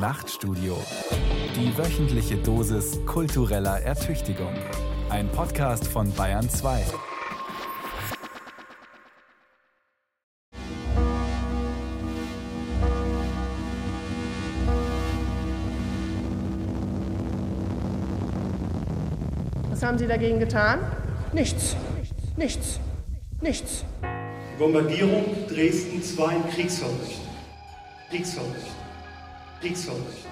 Nachtstudio. Die wöchentliche Dosis kultureller Ertüchtigung. Ein Podcast von Bayern 2. Was haben Sie dagegen getan? Nichts. Nichts. Nichts. Die Bombardierung Dresdens war ein Kriegsverbrechen. Kriegsverbrechen. Kriegsverbrechen.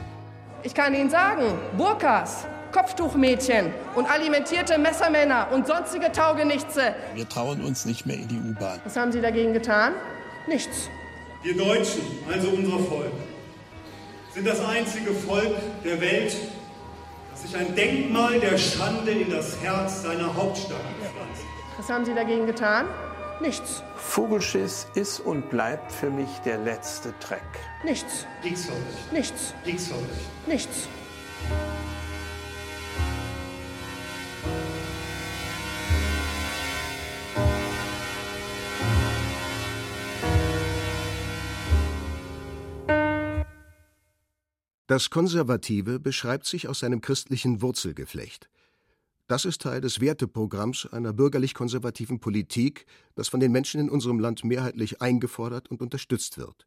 Ich kann Ihnen sagen, Burkas, Kopftuchmädchen und alimentierte Messermänner und sonstige Taugenichtse. Wir trauen uns nicht mehr in die U-Bahn. Was haben Sie dagegen getan? Nichts. Wir Deutschen, also unser Volk, sind das einzige Volk der Welt, das sich ein Denkmal der Schande in das Herz seiner Hauptstadt pflanzt. Was haben Sie dagegen getan? Nichts. Vogelschiss ist und bleibt für mich der letzte Dreck. Nichts. Kriegsverbrechen. Nichts. Kriegsverbrechen. Nichts. Das Konservative beschreibt sich aus seinem christlichen Wurzelgeflecht. Das ist Teil des Werteprogramms einer bürgerlich-konservativen Politik, das von den Menschen in unserem Land mehrheitlich eingefordert und unterstützt wird.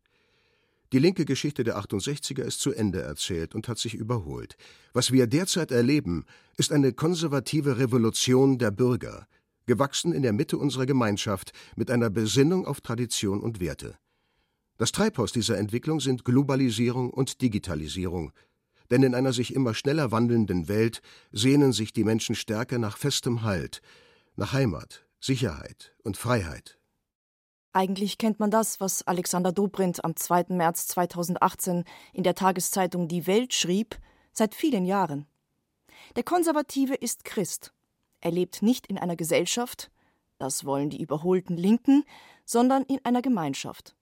Die linke Geschichte der 68er ist zu Ende erzählt und hat sich überholt. Was wir derzeit erleben, ist eine konservative Revolution der Bürger, gewachsen in der Mitte unserer Gemeinschaft mit einer Besinnung auf Tradition und Werte. Das Treibhaus dieser Entwicklung sind Globalisierung und Digitalisierung, denn in einer sich immer schneller wandelnden Welt sehnen sich die Menschen stärker nach festem Halt, nach Heimat, Sicherheit und Freiheit. Eigentlich kennt man das, was Alexander Dobrindt am 2. März 2018 in der Tageszeitung Die Welt schrieb, seit vielen Jahren. Der Konservative ist Christ. Er lebt nicht in einer Gesellschaft, das wollen die überholten Linken, sondern in einer Gemeinschaft.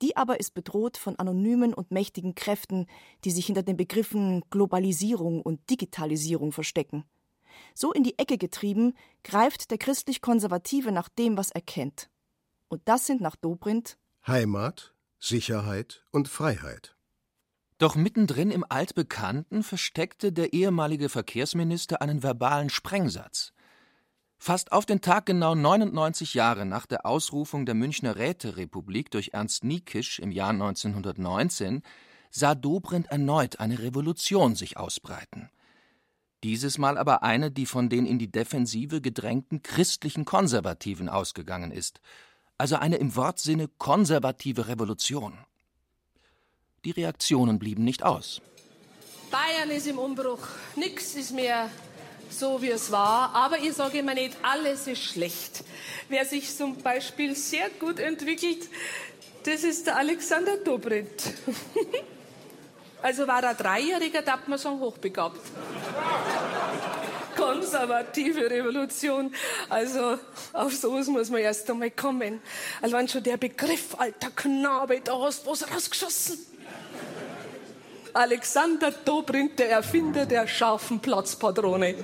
Die aber ist bedroht von anonymen und mächtigen Kräften, die sich hinter den Begriffen Globalisierung und Digitalisierung verstecken. So in die Ecke getrieben, greift der christlich-konservative nach dem, was er kennt. Und das sind nach Dobrindt Heimat, Sicherheit und Freiheit. Doch mittendrin im Altbekannten versteckte der ehemalige Verkehrsminister einen verbalen Sprengsatz. Fast auf den Tag genau 99 Jahre nach der Ausrufung der Münchner Räterepublik durch Ernst Niekisch im Jahr 1919 sah Dobrindt erneut eine Revolution sich ausbreiten. Dieses Mal aber eine, die von den in die Defensive gedrängten christlichen Konservativen ausgegangen ist, also eine im Wortsinne konservative Revolution. Die Reaktionen blieben nicht aus. Bayern ist im Umbruch. Nichts ist mehr so, wie es war. Aber ich sage immer nicht, alles ist schlecht. Wer sich zum Beispiel sehr gut entwickelt, das ist der Alexander Dobrindt. also war er Dreijähriger, darf man sagen, hochbegabt. Konservative Revolution. Also auf sowas muss man erst einmal kommen. Allein schon der Begriff, alter Knabe, da hast du was rausgeschossen. Alexander Dobrindt, der Erfinder der scharfen Platzpatrone.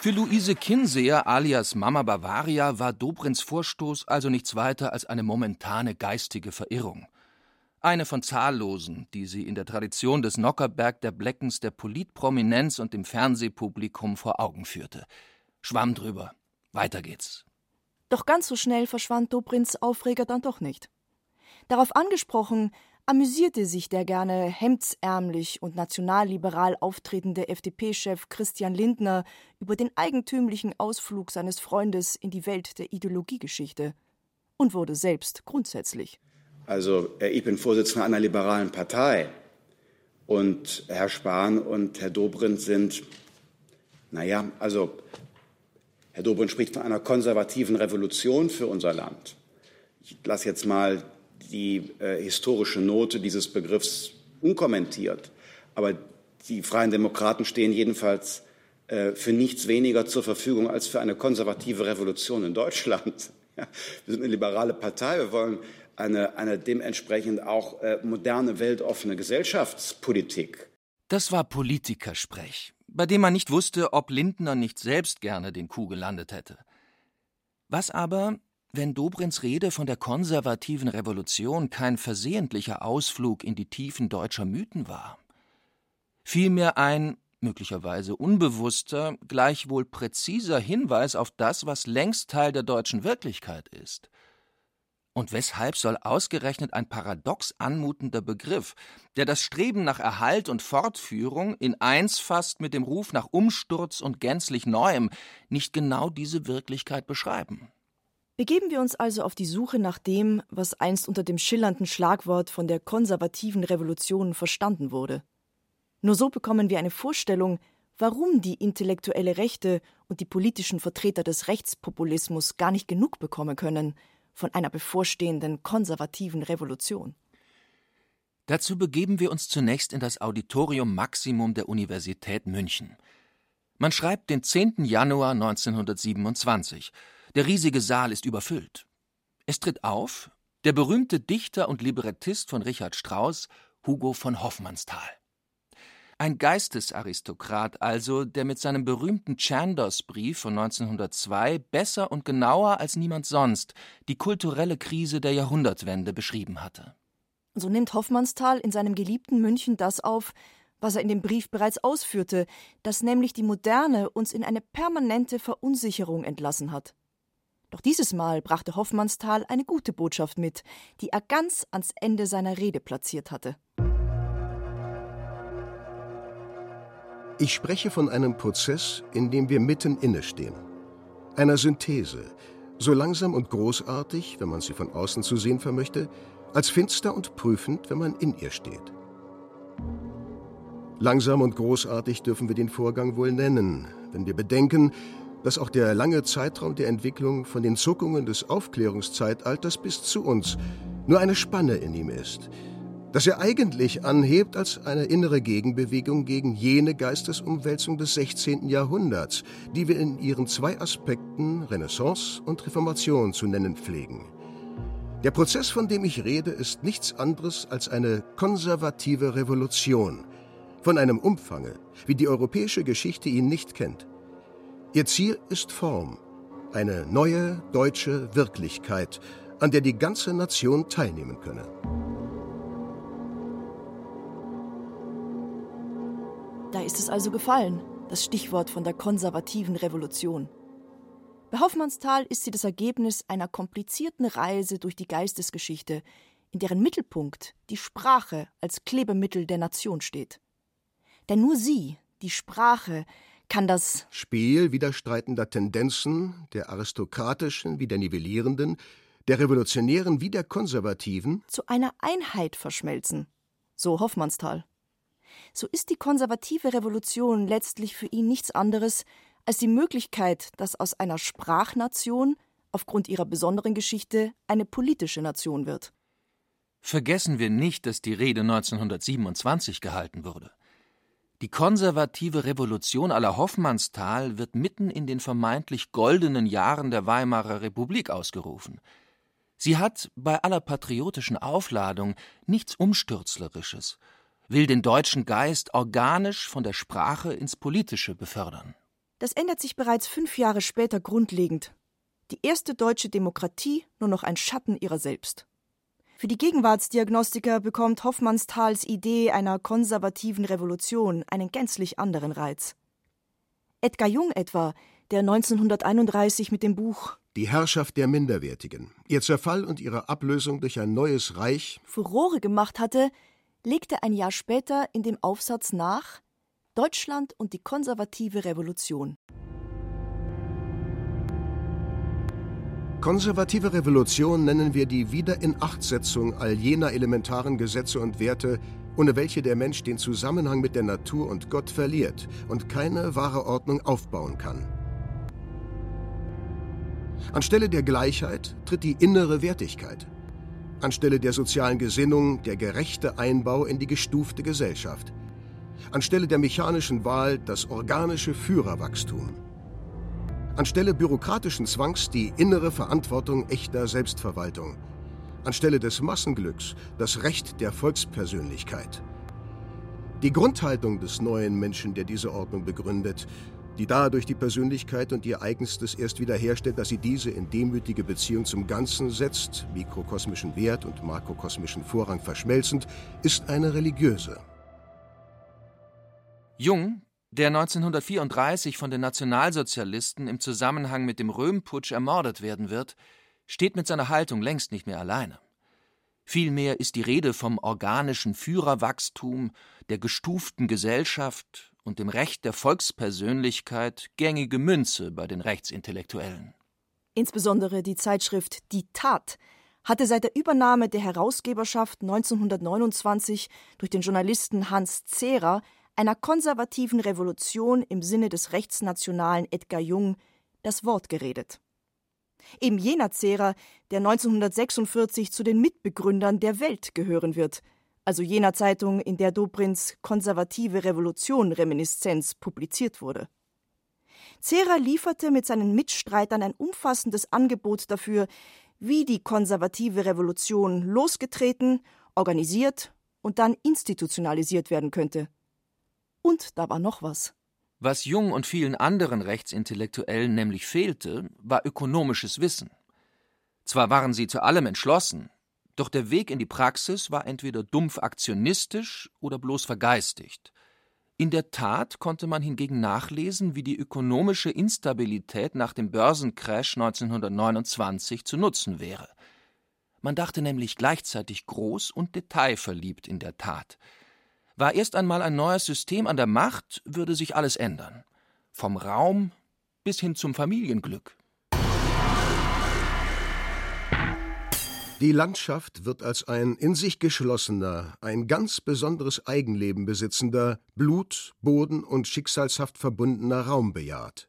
Für Luise Kinseer alias Mama Bavaria war Dobrindts Vorstoß also nichts weiter als eine momentane geistige Verirrung. Eine von zahllosen, die sie in der Tradition des Nockerberg der Bleckens der Politprominenz und dem Fernsehpublikum vor Augen führte. Schwamm drüber. Weiter geht's. Doch ganz so schnell verschwand Dobrindts Aufreger dann doch nicht. Darauf angesprochen, amüsierte sich der gerne hemdsärmlich und nationalliberal auftretende FDP-Chef Christian Lindner über den eigentümlichen Ausflug seines Freundes in die Welt der Ideologiegeschichte und wurde selbst grundsätzlich. Also, ich bin Vorsitzender einer liberalen Partei und Herr Spahn und Herr Dobrindt sind, naja, also Herr Dobrindt spricht von einer konservativen Revolution für unser Land. Ich lasse jetzt mal die äh, historische Note dieses Begriffs unkommentiert. Aber die Freien Demokraten stehen jedenfalls äh, für nichts weniger zur Verfügung als für eine konservative Revolution in Deutschland. Ja, wir sind eine liberale Partei. Wir wollen eine, eine dementsprechend auch äh, moderne, weltoffene Gesellschaftspolitik. Das war Politikersprech bei dem man nicht wusste, ob Lindner nicht selbst gerne den Kuh gelandet hätte. Was aber, wenn Dobrins Rede von der konservativen Revolution kein versehentlicher Ausflug in die Tiefen deutscher Mythen war. Vielmehr ein, möglicherweise unbewusster, gleichwohl präziser Hinweis auf das, was längst Teil der deutschen Wirklichkeit ist. Und weshalb soll ausgerechnet ein paradox anmutender Begriff, der das Streben nach Erhalt und Fortführung in eins fasst mit dem Ruf nach Umsturz und gänzlich Neuem, nicht genau diese Wirklichkeit beschreiben? Begeben wir uns also auf die Suche nach dem, was einst unter dem schillernden Schlagwort von der konservativen Revolution verstanden wurde. Nur so bekommen wir eine Vorstellung, warum die intellektuelle Rechte und die politischen Vertreter des Rechtspopulismus gar nicht genug bekommen können von einer bevorstehenden konservativen Revolution. Dazu begeben wir uns zunächst in das Auditorium Maximum der Universität München. Man schreibt den 10. Januar 1927 der riesige Saal ist überfüllt. Es tritt auf der berühmte Dichter und Librettist von Richard Strauss, Hugo von Hoffmannsthal. Ein Geistesaristokrat also, der mit seinem berühmten Chandos-Brief von 1902 besser und genauer als niemand sonst die kulturelle Krise der Jahrhundertwende beschrieben hatte. So nimmt Hoffmannsthal in seinem geliebten München das auf, was er in dem Brief bereits ausführte, dass nämlich die Moderne uns in eine permanente Verunsicherung entlassen hat. Doch dieses Mal brachte Hoffmannsthal eine gute Botschaft mit, die er ganz ans Ende seiner Rede platziert hatte. Ich spreche von einem Prozess, in dem wir mitten innestehen. Einer Synthese, so langsam und großartig, wenn man sie von außen zu sehen vermöchte, als finster und prüfend, wenn man in ihr steht. Langsam und großartig dürfen wir den Vorgang wohl nennen, wenn wir bedenken, dass auch der lange Zeitraum der Entwicklung von den Zuckungen des Aufklärungszeitalters bis zu uns nur eine Spanne in ihm ist, dass er eigentlich anhebt als eine innere Gegenbewegung gegen jene Geistesumwälzung des 16. Jahrhunderts, die wir in ihren zwei Aspekten Renaissance und Reformation zu nennen pflegen. Der Prozess, von dem ich rede, ist nichts anderes als eine konservative Revolution, von einem Umfange, wie die europäische Geschichte ihn nicht kennt. Ihr Ziel ist Form, eine neue deutsche Wirklichkeit, an der die ganze Nation teilnehmen könne. Da ist es also gefallen, das Stichwort von der konservativen Revolution. Bei Hoffmannsthal ist sie das Ergebnis einer komplizierten Reise durch die Geistesgeschichte, in deren Mittelpunkt die Sprache als Klebemittel der Nation steht. Denn nur sie, die Sprache, kann das Spiel widerstreitender Tendenzen, der aristokratischen wie der nivellierenden, der revolutionären wie der konservativen, zu einer Einheit verschmelzen. So Hoffmannsthal. So ist die konservative Revolution letztlich für ihn nichts anderes als die Möglichkeit, dass aus einer Sprachnation aufgrund ihrer besonderen Geschichte eine politische Nation wird. Vergessen wir nicht, dass die Rede 1927 gehalten wurde. Die konservative Revolution aller Hoffmannsthal wird mitten in den vermeintlich goldenen Jahren der Weimarer Republik ausgerufen. Sie hat bei aller patriotischen Aufladung nichts Umstürzlerisches, will den deutschen Geist organisch von der Sprache ins Politische befördern. Das ändert sich bereits fünf Jahre später grundlegend. Die erste deutsche Demokratie nur noch ein Schatten ihrer selbst. Für die Gegenwartsdiagnostiker bekommt Hoffmannsthals Idee einer konservativen Revolution einen gänzlich anderen Reiz. Edgar Jung etwa, der 1931 mit dem Buch Die Herrschaft der Minderwertigen, ihr Zerfall und ihre Ablösung durch ein neues Reich Furore gemacht hatte, legte ein Jahr später in dem Aufsatz nach Deutschland und die konservative Revolution. Konservative Revolution nennen wir die Wiederinachtsetzung all jener elementaren Gesetze und Werte, ohne welche der Mensch den Zusammenhang mit der Natur und Gott verliert und keine wahre Ordnung aufbauen kann. Anstelle der Gleichheit tritt die innere Wertigkeit. Anstelle der sozialen Gesinnung der gerechte Einbau in die gestufte Gesellschaft. Anstelle der mechanischen Wahl das organische Führerwachstum. Anstelle bürokratischen Zwangs die innere Verantwortung echter Selbstverwaltung. Anstelle des Massenglücks das Recht der Volkspersönlichkeit. Die Grundhaltung des neuen Menschen, der diese Ordnung begründet, die dadurch die Persönlichkeit und ihr Eigenstes erst wiederherstellt, dass sie diese in demütige Beziehung zum Ganzen setzt, mikrokosmischen Wert und makrokosmischen Vorrang verschmelzend, ist eine religiöse. Jung, der 1934 von den Nationalsozialisten im Zusammenhang mit dem Röhmputsch ermordet werden wird, steht mit seiner Haltung längst nicht mehr alleine. Vielmehr ist die Rede vom organischen Führerwachstum, der gestuften Gesellschaft und dem Recht der Volkspersönlichkeit gängige Münze bei den Rechtsintellektuellen. Insbesondere die Zeitschrift Die Tat hatte seit der Übernahme der Herausgeberschaft 1929 durch den Journalisten Hans Zehrer einer konservativen Revolution im Sinne des rechtsnationalen Edgar Jung das Wort geredet. Eben jener Zehrer, der 1946 zu den Mitbegründern der Welt gehören wird, also jener Zeitung, in der Dobrins Konservative Revolution Reminiszenz publiziert wurde. Zehrer lieferte mit seinen Mitstreitern ein umfassendes Angebot dafür, wie die konservative Revolution losgetreten, organisiert und dann institutionalisiert werden könnte. Und da war noch was. Was Jung und vielen anderen Rechtsintellektuellen nämlich fehlte, war ökonomisches Wissen. Zwar waren sie zu allem entschlossen, doch der Weg in die Praxis war entweder dumpf aktionistisch oder bloß vergeistigt. In der Tat konnte man hingegen nachlesen, wie die ökonomische Instabilität nach dem Börsencrash 1929 zu nutzen wäre. Man dachte nämlich gleichzeitig groß und detailverliebt in der Tat. War erst einmal ein neues System an der Macht, würde sich alles ändern. Vom Raum bis hin zum Familienglück. Die Landschaft wird als ein in sich geschlossener, ein ganz besonderes Eigenleben besitzender, Blut, Boden und schicksalshaft verbundener Raum bejaht.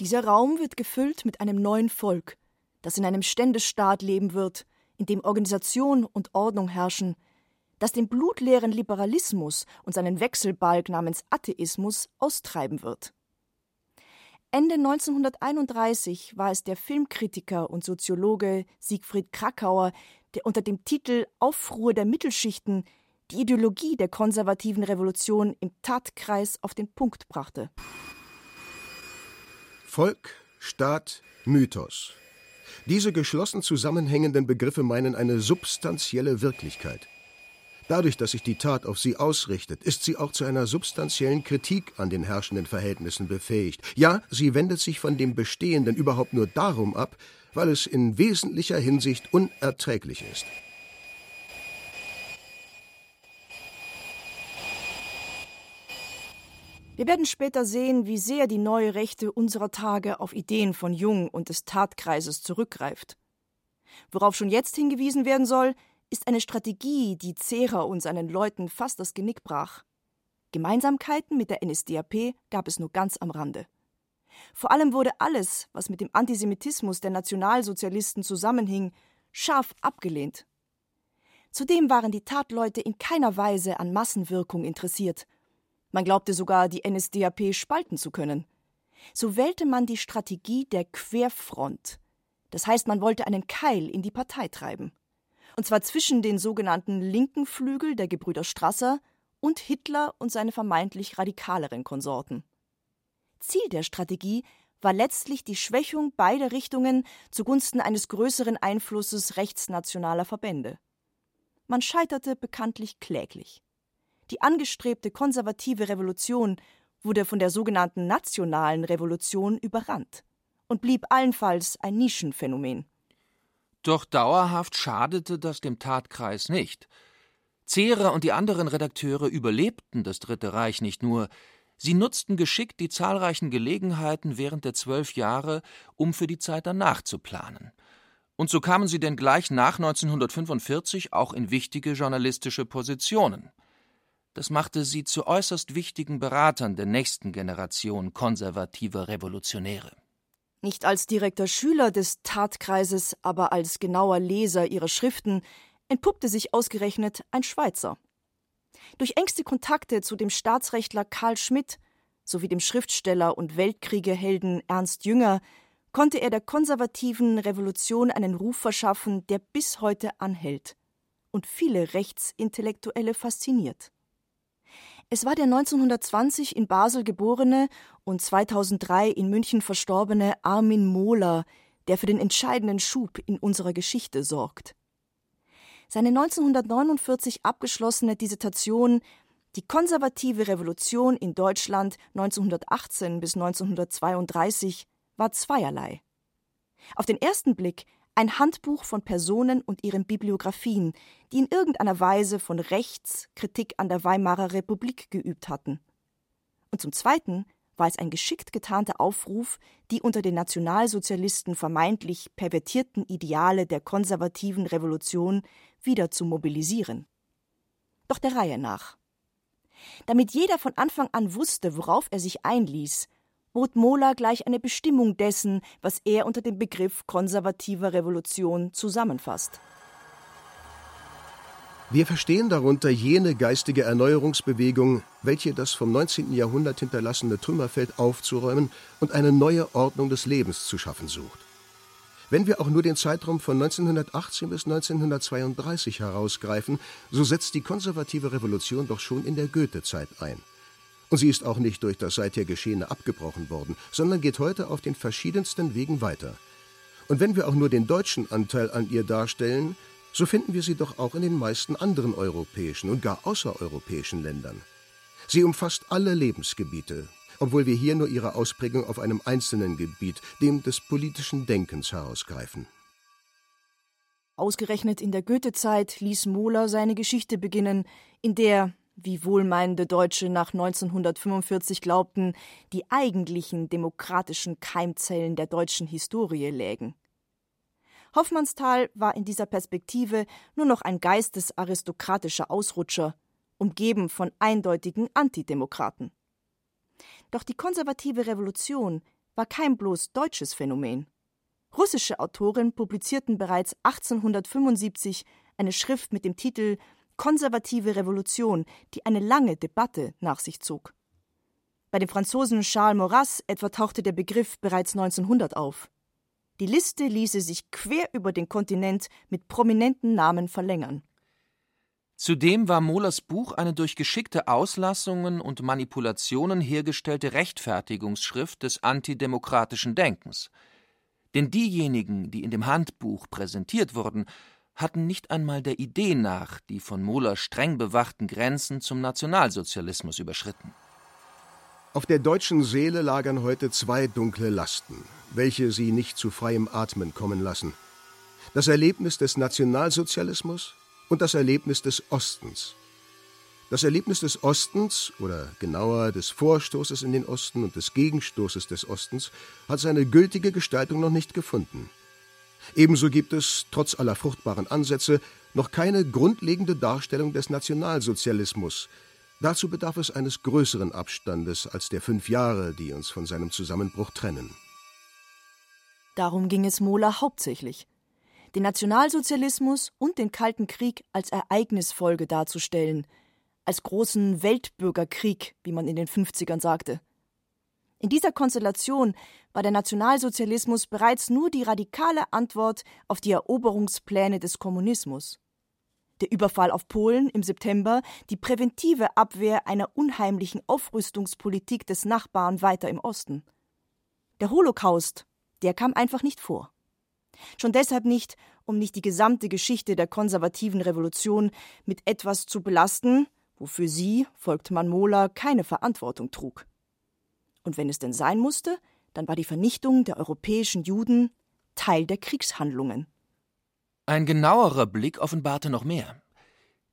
Dieser Raum wird gefüllt mit einem neuen Volk, das in einem Ständestaat leben wird, in dem Organisation und Ordnung herrschen, das den blutleeren Liberalismus und seinen Wechselbalg namens Atheismus austreiben wird. Ende 1931 war es der Filmkritiker und Soziologe Siegfried Krakauer, der unter dem Titel Aufruhr der Mittelschichten die Ideologie der konservativen Revolution im Tatkreis auf den Punkt brachte. Volk, Staat, Mythos. Diese geschlossen zusammenhängenden Begriffe meinen eine substanzielle Wirklichkeit. Dadurch, dass sich die Tat auf sie ausrichtet, ist sie auch zu einer substanziellen Kritik an den herrschenden Verhältnissen befähigt. Ja, sie wendet sich von dem Bestehenden überhaupt nur darum ab, weil es in wesentlicher Hinsicht unerträglich ist. Wir werden später sehen, wie sehr die neue Rechte unserer Tage auf Ideen von Jung und des Tatkreises zurückgreift. Worauf schon jetzt hingewiesen werden soll, ist eine Strategie, die Zehrer und seinen Leuten fast das Genick brach. Gemeinsamkeiten mit der NSDAP gab es nur ganz am Rande. Vor allem wurde alles, was mit dem Antisemitismus der Nationalsozialisten zusammenhing, scharf abgelehnt. Zudem waren die Tatleute in keiner Weise an Massenwirkung interessiert. Man glaubte sogar, die NSDAP spalten zu können. So wählte man die Strategie der Querfront. Das heißt, man wollte einen Keil in die Partei treiben und zwar zwischen den sogenannten linken Flügel der Gebrüder Strasser und Hitler und seine vermeintlich radikaleren Konsorten. Ziel der Strategie war letztlich die Schwächung beider Richtungen zugunsten eines größeren Einflusses rechtsnationaler Verbände. Man scheiterte bekanntlich kläglich. Die angestrebte konservative Revolution wurde von der sogenannten nationalen Revolution überrannt und blieb allenfalls ein Nischenphänomen. Doch dauerhaft schadete das dem Tatkreis nicht. Zehrer und die anderen Redakteure überlebten das Dritte Reich nicht nur, sie nutzten geschickt die zahlreichen Gelegenheiten während der zwölf Jahre, um für die Zeit danach zu planen. Und so kamen sie denn gleich nach 1945 auch in wichtige journalistische Positionen. Das machte sie zu äußerst wichtigen Beratern der nächsten Generation konservativer Revolutionäre nicht als direkter Schüler des Tatkreises, aber als genauer Leser ihrer Schriften, entpuppte sich ausgerechnet ein Schweizer. Durch engste Kontakte zu dem Staatsrechtler Karl Schmidt sowie dem Schriftsteller und Weltkriegehelden Ernst Jünger konnte er der konservativen Revolution einen Ruf verschaffen, der bis heute anhält und viele Rechtsintellektuelle fasziniert. Es war der 1920 in Basel geborene und 2003 in München verstorbene Armin Mohler, der für den entscheidenden Schub in unserer Geschichte sorgt. Seine 1949 abgeschlossene Dissertation Die konservative Revolution in Deutschland 1918 bis 1932 war zweierlei. Auf den ersten Blick ein Handbuch von Personen und ihren Bibliografien, die in irgendeiner Weise von rechts Kritik an der Weimarer Republik geübt hatten. Und zum Zweiten war es ein geschickt getarnter Aufruf, die unter den Nationalsozialisten vermeintlich pervertierten Ideale der konservativen Revolution wieder zu mobilisieren. Doch der Reihe nach. Damit jeder von Anfang an wusste, worauf er sich einließ, bot Mohler gleich eine Bestimmung dessen, was er unter dem Begriff konservativer Revolution zusammenfasst. Wir verstehen darunter jene geistige Erneuerungsbewegung, welche das vom 19. Jahrhundert hinterlassene Trümmerfeld aufzuräumen und eine neue Ordnung des Lebens zu schaffen sucht. Wenn wir auch nur den Zeitraum von 1918 bis 1932 herausgreifen, so setzt die konservative Revolution doch schon in der Goethe-Zeit ein. Und sie ist auch nicht durch das seither Geschehene abgebrochen worden, sondern geht heute auf den verschiedensten Wegen weiter. Und wenn wir auch nur den deutschen Anteil an ihr darstellen, so finden wir sie doch auch in den meisten anderen europäischen und gar außereuropäischen Ländern. Sie umfasst alle Lebensgebiete, obwohl wir hier nur ihre Ausprägung auf einem einzelnen Gebiet, dem des politischen Denkens, herausgreifen. Ausgerechnet in der Goethezeit ließ Mohler seine Geschichte beginnen, in der, wie wohlmeinende Deutsche nach 1945 glaubten, die eigentlichen demokratischen Keimzellen der deutschen Historie lägen. Hoffmannsthal war in dieser Perspektive nur noch ein geistesaristokratischer Ausrutscher, umgeben von eindeutigen Antidemokraten. Doch die konservative Revolution war kein bloß deutsches Phänomen. Russische Autoren publizierten bereits 1875 eine Schrift mit dem Titel Konservative Revolution, die eine lange Debatte nach sich zog. Bei dem Franzosen Charles Maurras etwa tauchte der Begriff bereits 1900 auf. Die Liste ließe sich quer über den Kontinent mit prominenten Namen verlängern. Zudem war Mohlers Buch eine durch geschickte Auslassungen und Manipulationen hergestellte Rechtfertigungsschrift des antidemokratischen Denkens. Denn diejenigen, die in dem Handbuch präsentiert wurden, hatten nicht einmal der Idee nach die von Mohler streng bewachten Grenzen zum Nationalsozialismus überschritten. Auf der deutschen Seele lagern heute zwei dunkle Lasten, welche sie nicht zu freiem Atmen kommen lassen. Das Erlebnis des Nationalsozialismus und das Erlebnis des Ostens. Das Erlebnis des Ostens, oder genauer des Vorstoßes in den Osten und des Gegenstoßes des Ostens, hat seine gültige Gestaltung noch nicht gefunden. Ebenso gibt es, trotz aller fruchtbaren Ansätze, noch keine grundlegende Darstellung des Nationalsozialismus. Dazu bedarf es eines größeren Abstandes als der fünf Jahre, die uns von seinem Zusammenbruch trennen. Darum ging es Mohler hauptsächlich. Den Nationalsozialismus und den Kalten Krieg als Ereignisfolge darzustellen, als großen Weltbürgerkrieg, wie man in den 50ern sagte. In dieser Konstellation war der Nationalsozialismus bereits nur die radikale Antwort auf die Eroberungspläne des Kommunismus. Der Überfall auf Polen im September, die präventive Abwehr einer unheimlichen Aufrüstungspolitik des Nachbarn weiter im Osten. Der Holocaust, der kam einfach nicht vor. Schon deshalb nicht, um nicht die gesamte Geschichte der konservativen Revolution mit etwas zu belasten, wofür sie, folgt man Mohler, keine Verantwortung trug. Und wenn es denn sein musste, dann war die Vernichtung der europäischen Juden Teil der Kriegshandlungen. Ein genauerer Blick offenbarte noch mehr.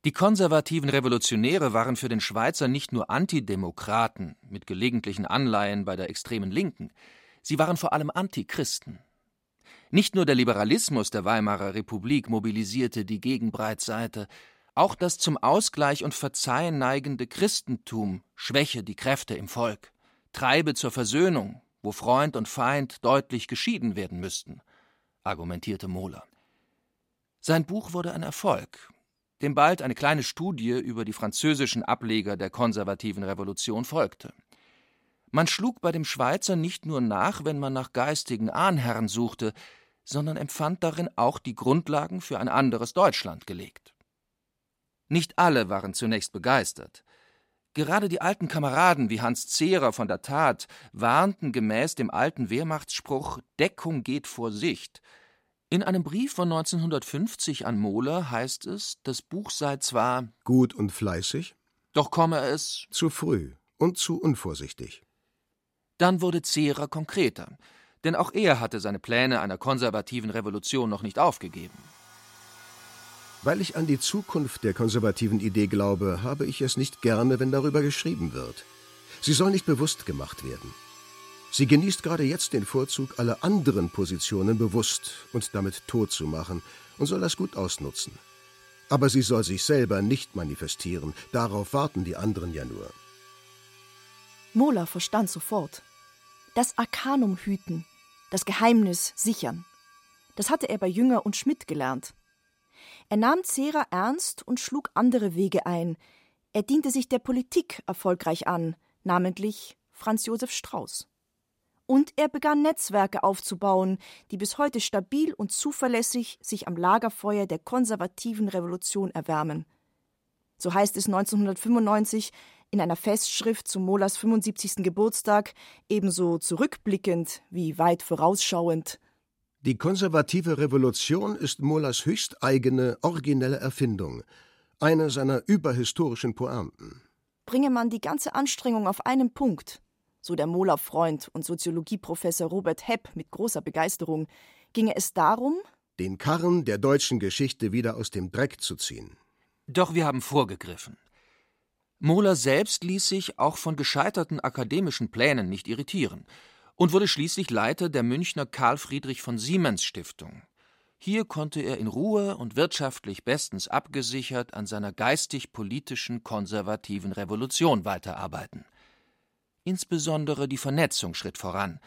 Die konservativen Revolutionäre waren für den Schweizer nicht nur Antidemokraten mit gelegentlichen Anleihen bei der extremen Linken, sie waren vor allem Antichristen. Nicht nur der Liberalismus der Weimarer Republik mobilisierte die Gegenbreitseite, auch das zum Ausgleich und Verzeihen neigende Christentum schwäche die Kräfte im Volk treibe zur Versöhnung, wo Freund und Feind deutlich geschieden werden müssten, argumentierte Mohler. Sein Buch wurde ein Erfolg, dem bald eine kleine Studie über die französischen Ableger der konservativen Revolution folgte. Man schlug bei dem Schweizer nicht nur nach, wenn man nach geistigen Ahnherren suchte, sondern empfand darin auch die Grundlagen für ein anderes Deutschland gelegt. Nicht alle waren zunächst begeistert. Gerade die alten Kameraden wie Hans Zehrer von der Tat warnten gemäß dem alten Wehrmachtsspruch Deckung geht vor Sicht. In einem Brief von 1950 an Mohler heißt es, das Buch sei zwar gut und fleißig, doch komme es zu früh und zu unvorsichtig. Dann wurde Zehrer konkreter, denn auch er hatte seine Pläne einer konservativen Revolution noch nicht aufgegeben. Weil ich an die Zukunft der konservativen Idee glaube, habe ich es nicht gerne, wenn darüber geschrieben wird. Sie soll nicht bewusst gemacht werden. Sie genießt gerade jetzt den Vorzug, alle anderen Positionen bewusst und damit tot zu machen und soll das gut ausnutzen. Aber sie soll sich selber nicht manifestieren, darauf warten die anderen ja nur. Mola verstand sofort. Das Arkanum hüten, das Geheimnis sichern. Das hatte er bei Jünger und Schmidt gelernt. Er nahm Zera ernst und schlug andere Wege ein. Er diente sich der Politik erfolgreich an, namentlich Franz Josef Strauß. Und er begann Netzwerke aufzubauen, die bis heute stabil und zuverlässig sich am Lagerfeuer der konservativen Revolution erwärmen. So heißt es 1995 in einer Festschrift zum Molas 75. Geburtstag, ebenso zurückblickend wie weit vorausschauend. Die konservative Revolution ist Mollers höchsteigene, originelle Erfindung, eine seiner überhistorischen Pointen. Bringe man die ganze Anstrengung auf einen Punkt, so der Mohler-Freund und Soziologieprofessor Robert Hepp mit großer Begeisterung, ginge es darum, den Karren der deutschen Geschichte wieder aus dem Dreck zu ziehen. Doch wir haben vorgegriffen. Mohler selbst ließ sich auch von gescheiterten akademischen Plänen nicht irritieren und wurde schließlich Leiter der Münchner Karl Friedrich von Siemens Stiftung. Hier konnte er in Ruhe und wirtschaftlich bestens abgesichert an seiner geistig-politischen konservativen Revolution weiterarbeiten. Insbesondere die Vernetzung schritt voran.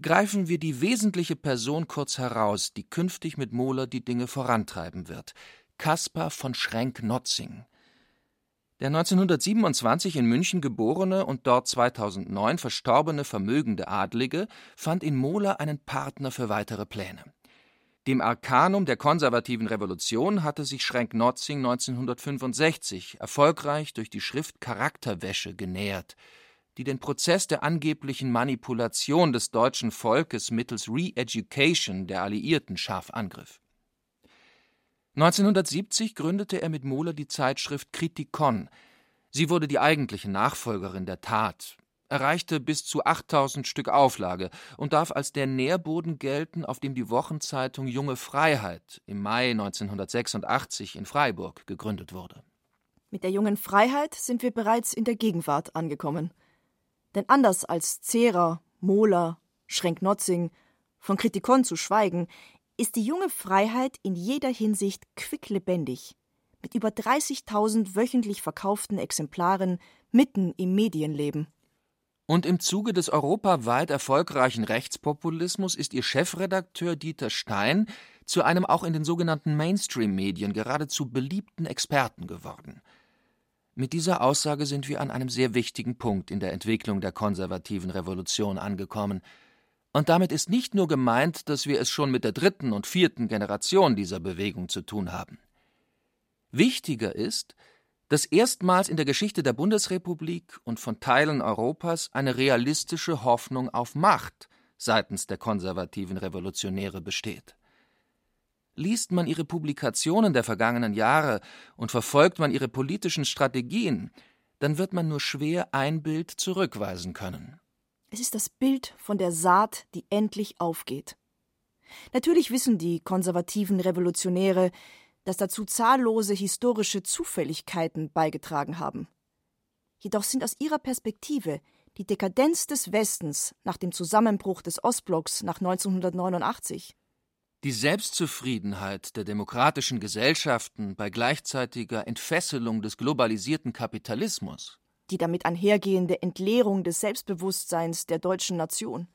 Greifen wir die wesentliche Person kurz heraus, die künftig mit Mohler die Dinge vorantreiben wird. Caspar von Schrenk-Notzing. Der 1927 in München geborene und dort 2009 verstorbene vermögende Adlige fand in Mohler einen Partner für weitere Pläne. Dem Arkanum der konservativen Revolution hatte sich Schrenk-Notzing 1965 erfolgreich durch die Schrift Charakterwäsche genähert, die den Prozess der angeblichen Manipulation des deutschen Volkes mittels Re-Education der Alliierten scharf angriff. 1970 gründete er mit Mohler die Zeitschrift Kritikon. Sie wurde die eigentliche Nachfolgerin der Tat, erreichte bis zu 8000 Stück Auflage und darf als der Nährboden gelten, auf dem die Wochenzeitung Junge Freiheit im Mai 1986 in Freiburg gegründet wurde. Mit der Jungen Freiheit sind wir bereits in der Gegenwart angekommen. Denn anders als Zehrer, Mohler, Schrenk-Notzing, von Kritikon zu schweigen, ist die junge Freiheit in jeder Hinsicht quicklebendig, mit über 30.000 wöchentlich verkauften Exemplaren mitten im Medienleben. Und im Zuge des europaweit erfolgreichen Rechtspopulismus ist ihr Chefredakteur Dieter Stein zu einem auch in den sogenannten Mainstream-Medien geradezu beliebten Experten geworden. Mit dieser Aussage sind wir an einem sehr wichtigen Punkt in der Entwicklung der konservativen Revolution angekommen – und damit ist nicht nur gemeint, dass wir es schon mit der dritten und vierten Generation dieser Bewegung zu tun haben. Wichtiger ist, dass erstmals in der Geschichte der Bundesrepublik und von Teilen Europas eine realistische Hoffnung auf Macht seitens der konservativen Revolutionäre besteht. Liest man ihre Publikationen der vergangenen Jahre und verfolgt man ihre politischen Strategien, dann wird man nur schwer ein Bild zurückweisen können. Es ist das Bild von der Saat, die endlich aufgeht. Natürlich wissen die konservativen Revolutionäre, dass dazu zahllose historische Zufälligkeiten beigetragen haben. Jedoch sind aus ihrer Perspektive die Dekadenz des Westens nach dem Zusammenbruch des Ostblocks nach 1989 die Selbstzufriedenheit der demokratischen Gesellschaften bei gleichzeitiger Entfesselung des globalisierten Kapitalismus die damit einhergehende Entleerung des Selbstbewusstseins der deutschen Nation.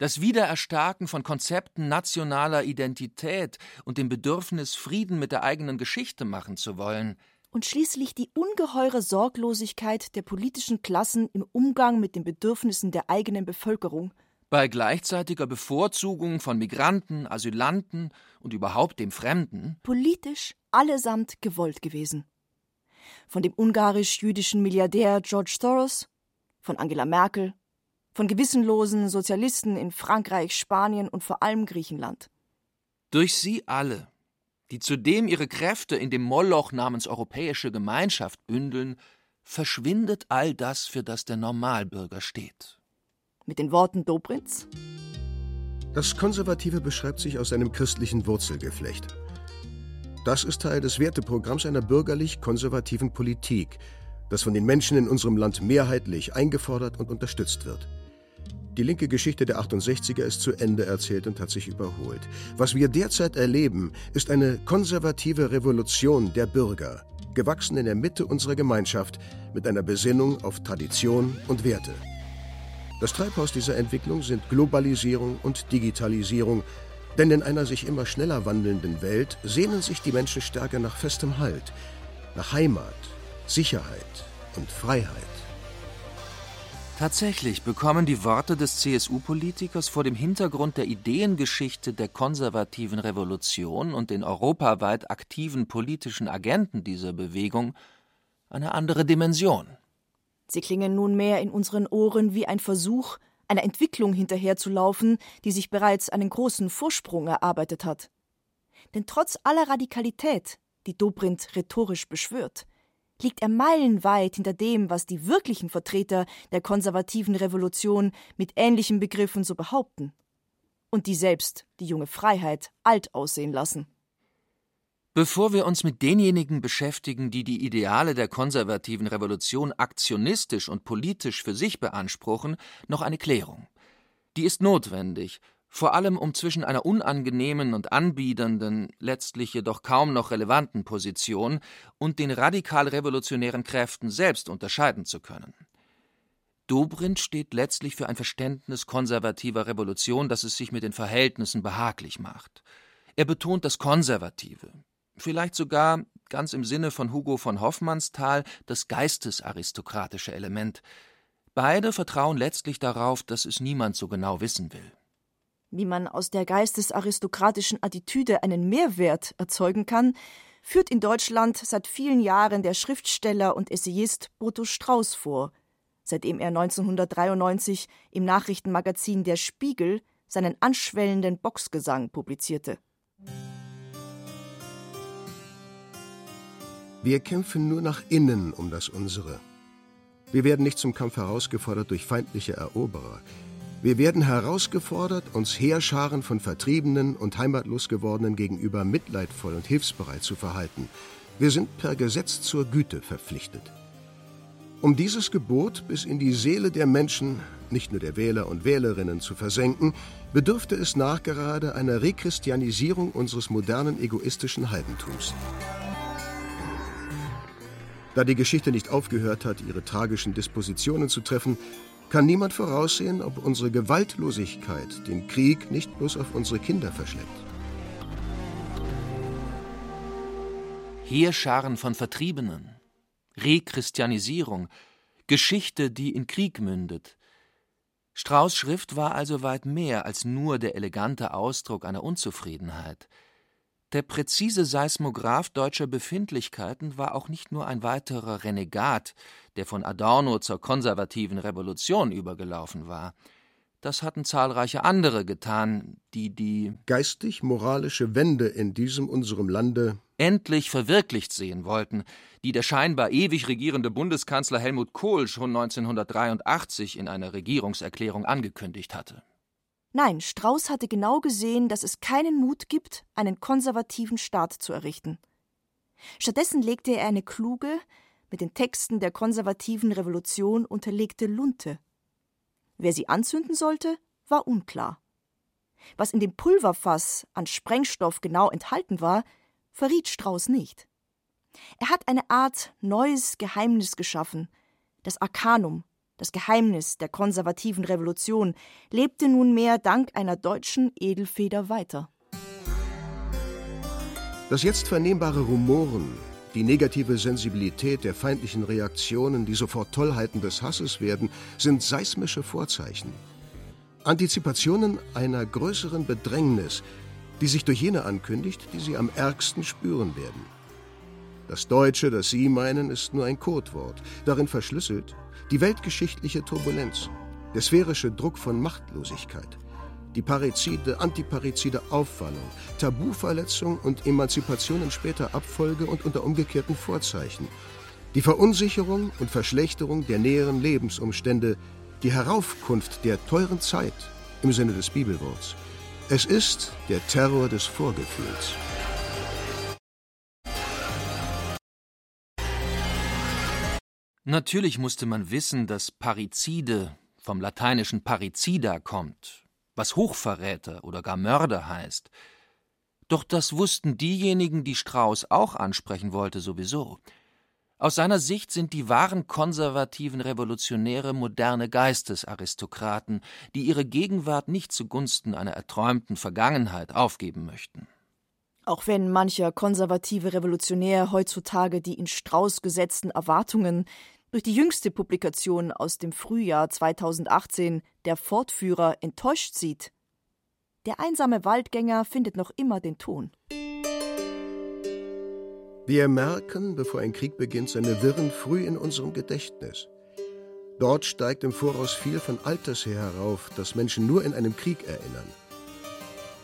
Das Wiedererstarken von Konzepten nationaler Identität und dem Bedürfnis, Frieden mit der eigenen Geschichte machen zu wollen. Und schließlich die ungeheure Sorglosigkeit der politischen Klassen im Umgang mit den Bedürfnissen der eigenen Bevölkerung. Bei gleichzeitiger Bevorzugung von Migranten, Asylanten und überhaupt dem Fremden. Politisch allesamt gewollt gewesen. Von dem ungarisch-jüdischen Milliardär George Soros, von Angela Merkel, von gewissenlosen Sozialisten in Frankreich, Spanien und vor allem Griechenland. Durch sie alle, die zudem ihre Kräfte in dem Moloch namens Europäische Gemeinschaft bündeln, verschwindet all das, für das der Normalbürger steht. Mit den Worten Dobrins? Das Konservative beschreibt sich aus einem christlichen Wurzelgeflecht. Das ist Teil des Werteprogramms einer bürgerlich-konservativen Politik, das von den Menschen in unserem Land mehrheitlich eingefordert und unterstützt wird. Die linke Geschichte der 68er ist zu Ende erzählt und hat sich überholt. Was wir derzeit erleben, ist eine konservative Revolution der Bürger, gewachsen in der Mitte unserer Gemeinschaft mit einer Besinnung auf Tradition und Werte. Das Treibhaus dieser Entwicklung sind Globalisierung und Digitalisierung, denn in einer sich immer schneller wandelnden Welt sehnen sich die Menschen stärker nach festem Halt, nach Heimat, Sicherheit und Freiheit. Tatsächlich bekommen die Worte des CSU-Politikers vor dem Hintergrund der Ideengeschichte der konservativen Revolution und den europaweit aktiven politischen Agenten dieser Bewegung eine andere Dimension. Sie klingen nunmehr in unseren Ohren wie ein Versuch, einer Entwicklung hinterherzulaufen, die sich bereits einen großen Vorsprung erarbeitet hat. Denn trotz aller Radikalität, die Dobrindt rhetorisch beschwört, liegt er meilenweit hinter dem, was die wirklichen Vertreter der konservativen Revolution mit ähnlichen Begriffen so behaupten. Und die selbst die junge Freiheit alt aussehen lassen. Bevor wir uns mit denjenigen beschäftigen, die die Ideale der konservativen Revolution aktionistisch und politisch für sich beanspruchen, noch eine Klärung. Die ist notwendig, vor allem um zwischen einer unangenehmen und anbiedernden, letztlich jedoch kaum noch relevanten Position und den radikal revolutionären Kräften selbst unterscheiden zu können. Dobrindt steht letztlich für ein Verständnis konservativer Revolution, das es sich mit den Verhältnissen behaglich macht. Er betont das Konservative, vielleicht sogar, ganz im Sinne von Hugo von Hoffmannsthal, das geistesaristokratische Element. Beide vertrauen letztlich darauf, dass es niemand so genau wissen will wie man aus der geistesaristokratischen Attitüde einen Mehrwert erzeugen kann, führt in Deutschland seit vielen Jahren der Schriftsteller und Essayist Boto Strauß vor, seitdem er 1993 im Nachrichtenmagazin Der Spiegel seinen anschwellenden Boxgesang publizierte. Wir kämpfen nur nach innen um das Unsere. Wir werden nicht zum Kampf herausgefordert durch feindliche Eroberer. Wir werden herausgefordert, uns Heerscharen von Vertriebenen und heimatlos gewordenen gegenüber mitleidvoll und hilfsbereit zu verhalten. Wir sind per Gesetz zur Güte verpflichtet. Um dieses Gebot bis in die Seele der Menschen, nicht nur der Wähler und Wählerinnen, zu versenken, bedürfte es nachgerade einer Rechristianisierung unseres modernen egoistischen Heidentums. Da die Geschichte nicht aufgehört hat, ihre tragischen Dispositionen zu treffen, kann niemand voraussehen, ob unsere Gewaltlosigkeit den Krieg nicht bloß auf unsere Kinder verschleppt. Heerscharen von Vertriebenen, Rechristianisierung, Geschichte, die in Krieg mündet. Strauß Schrift war also weit mehr als nur der elegante Ausdruck einer Unzufriedenheit. Der präzise Seismograph deutscher Befindlichkeiten war auch nicht nur ein weiterer Renegat, der von Adorno zur konservativen Revolution übergelaufen war. Das hatten zahlreiche andere getan, die die geistig-moralische Wende in diesem unserem Lande endlich verwirklicht sehen wollten, die der scheinbar ewig regierende Bundeskanzler Helmut Kohl schon 1983 in einer Regierungserklärung angekündigt hatte. Nein, Strauß hatte genau gesehen, dass es keinen Mut gibt, einen konservativen Staat zu errichten. Stattdessen legte er eine kluge, mit den Texten der konservativen Revolution unterlegte Lunte. Wer sie anzünden sollte, war unklar. Was in dem Pulverfass an Sprengstoff genau enthalten war, verriet Strauß nicht. Er hat eine Art neues Geheimnis geschaffen, das Arkanum, das Geheimnis der konservativen Revolution, lebte nunmehr dank einer deutschen Edelfeder weiter. Das jetzt vernehmbare Rumoren, die negative Sensibilität der feindlichen Reaktionen, die sofort Tollheiten des Hasses werden, sind seismische Vorzeichen. Antizipationen einer größeren Bedrängnis, die sich durch jene ankündigt, die sie am ärgsten spüren werden. Das Deutsche, das Sie meinen, ist nur ein Codewort. Darin verschlüsselt die weltgeschichtliche Turbulenz, der sphärische Druck von Machtlosigkeit, die parizide, antiparizide Aufwallung, Tabuverletzung und Emanzipation in später Abfolge und unter umgekehrten Vorzeichen, die Verunsicherung und Verschlechterung der näheren Lebensumstände, die Heraufkunft der teuren Zeit im Sinne des Bibelworts. Es ist der Terror des Vorgefühls. Natürlich musste man wissen, dass Parizide vom lateinischen paricida kommt, was Hochverräter oder gar Mörder heißt. Doch das wussten diejenigen, die Strauß auch ansprechen wollte, sowieso. Aus seiner Sicht sind die wahren konservativen Revolutionäre moderne Geistesaristokraten, die ihre Gegenwart nicht zugunsten einer erträumten Vergangenheit aufgeben möchten. Auch wenn mancher konservative Revolutionär heutzutage die in Strauß gesetzten Erwartungen durch die jüngste Publikation aus dem Frühjahr 2018, der Fortführer, enttäuscht sieht, der einsame Waldgänger findet noch immer den Ton. Wir merken, bevor ein Krieg beginnt, seine Wirren früh in unserem Gedächtnis. Dort steigt im Voraus viel von Alters her herauf, das Menschen nur in einem Krieg erinnern.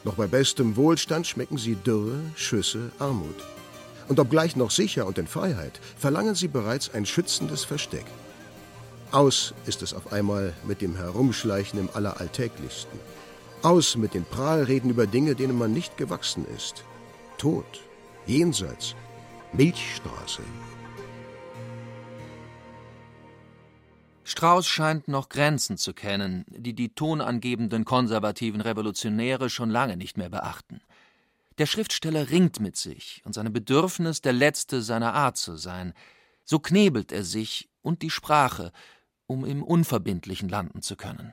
Noch bei bestem Wohlstand schmecken sie Dürre, Schüsse, Armut. Und obgleich noch sicher und in Freiheit, verlangen sie bereits ein schützendes Versteck. Aus ist es auf einmal mit dem Herumschleichen im Alleralltäglichsten. Aus mit den Prahlreden über Dinge, denen man nicht gewachsen ist. Tod, Jenseits, Milchstraße. Strauß scheint noch Grenzen zu kennen, die die tonangebenden konservativen Revolutionäre schon lange nicht mehr beachten. Der Schriftsteller ringt mit sich und seinem Bedürfnis, der Letzte seiner Art zu sein. So knebelt er sich und die Sprache, um im Unverbindlichen landen zu können.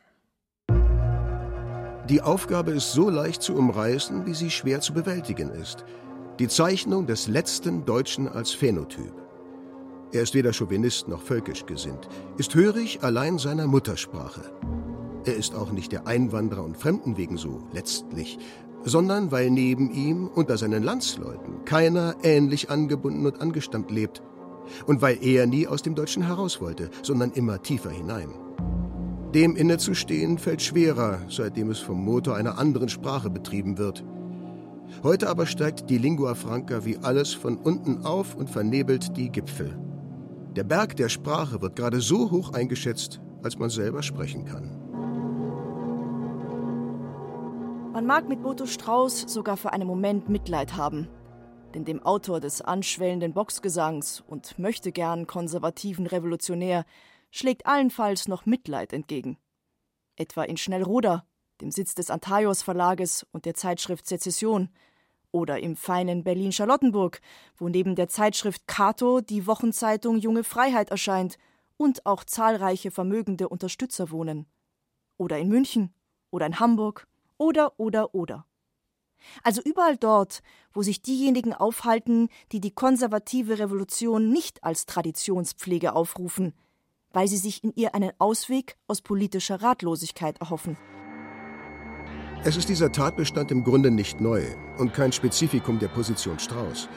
Die Aufgabe ist so leicht zu umreißen, wie sie schwer zu bewältigen ist. Die Zeichnung des letzten Deutschen als Phänotyp. Er ist weder Chauvinist noch völkisch gesinnt, ist hörig allein seiner Muttersprache. Er ist auch nicht der Einwanderer und Fremden wegen so letztlich, sondern weil neben ihm unter seinen Landsleuten keiner ähnlich angebunden und angestammt lebt und weil er nie aus dem Deutschen heraus wollte, sondern immer tiefer hinein. Dem innezustehen fällt schwerer, seitdem es vom Motor einer anderen Sprache betrieben wird. Heute aber steigt die Lingua Franca wie alles von unten auf und vernebelt die Gipfel. Der Berg der Sprache wird gerade so hoch eingeschätzt, als man selber sprechen kann. Man mag mit Boto Strauß sogar für einen Moment Mitleid haben. Denn dem Autor des anschwellenden Boxgesangs und möchte gern konservativen Revolutionär schlägt allenfalls noch Mitleid entgegen. Etwa in Schnellroda, dem Sitz des Antaios Verlages und der Zeitschrift Sezession, oder im feinen Berlin-Charlottenburg, wo neben der Zeitschrift Cato die Wochenzeitung Junge Freiheit erscheint und auch zahlreiche vermögende Unterstützer wohnen. Oder in München oder in Hamburg oder oder oder. Also überall dort, wo sich diejenigen aufhalten, die die konservative Revolution nicht als Traditionspflege aufrufen, weil sie sich in ihr einen Ausweg aus politischer Ratlosigkeit erhoffen. Es ist dieser Tatbestand im Grunde nicht neu und kein Spezifikum der Position Strauß.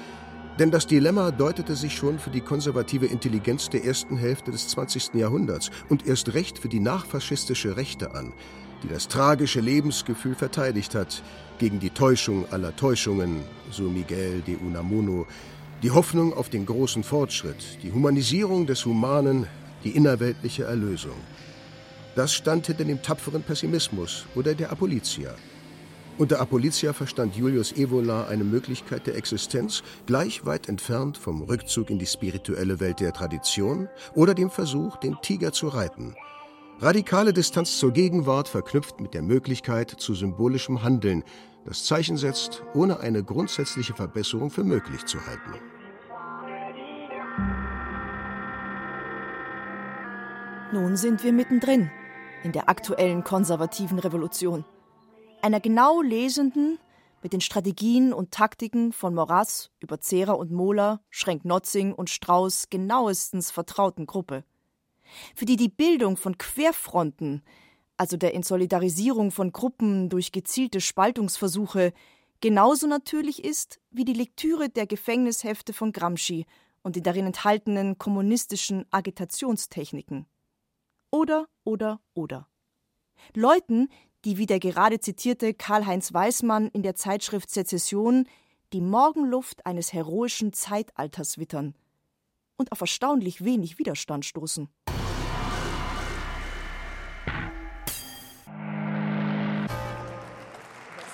Denn das Dilemma deutete sich schon für die konservative Intelligenz der ersten Hälfte des 20. Jahrhunderts und erst recht für die nachfaschistische Rechte an, die das tragische Lebensgefühl verteidigt hat gegen die Täuschung aller Täuschungen, so Miguel de Unamuno, die Hoffnung auf den großen Fortschritt, die Humanisierung des Humanen, die innerweltliche Erlösung. Das stand hinter dem tapferen Pessimismus oder der Apolitia. Unter Apolitia verstand Julius Evola eine Möglichkeit der Existenz, gleich weit entfernt vom Rückzug in die spirituelle Welt der Tradition oder dem Versuch, den Tiger zu reiten. Radikale Distanz zur Gegenwart verknüpft mit der Möglichkeit zu symbolischem Handeln, das Zeichen setzt, ohne eine grundsätzliche Verbesserung für möglich zu halten. Nun sind wir mittendrin in der aktuellen konservativen Revolution. Einer genau lesenden, mit den Strategien und Taktiken von Morass über Zehrer und Mohler, Schrenk-Notzing und Strauß genauestens vertrauten Gruppe. Für die die Bildung von Querfronten, also der Insolidarisierung von Gruppen durch gezielte Spaltungsversuche, genauso natürlich ist wie die Lektüre der Gefängnishefte von Gramsci und den darin enthaltenen kommunistischen Agitationstechniken. Oder, oder, oder. Leuten, die wie der gerade zitierte Karl-Heinz Weismann in der Zeitschrift Sezession die Morgenluft eines heroischen Zeitalters wittern und auf erstaunlich wenig Widerstand stoßen.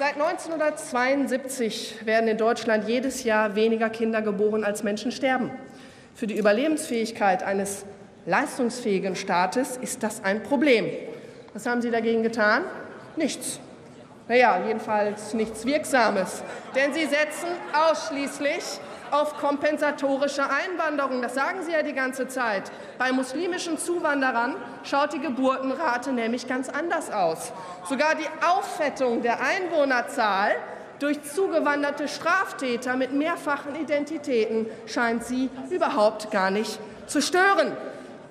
Seit 1972 werden in Deutschland jedes Jahr weniger Kinder geboren, als Menschen sterben. Für die Überlebensfähigkeit eines leistungsfähigen Staates ist das ein Problem. Was haben Sie dagegen getan? Nichts. Naja, jedenfalls nichts Wirksames. Denn Sie setzen ausschließlich auf kompensatorische Einwanderung. Das sagen Sie ja die ganze Zeit. Bei muslimischen Zuwanderern schaut die Geburtenrate nämlich ganz anders aus. Sogar die Auffettung der Einwohnerzahl durch zugewanderte Straftäter mit mehrfachen Identitäten scheint Sie überhaupt gar nicht zu stören.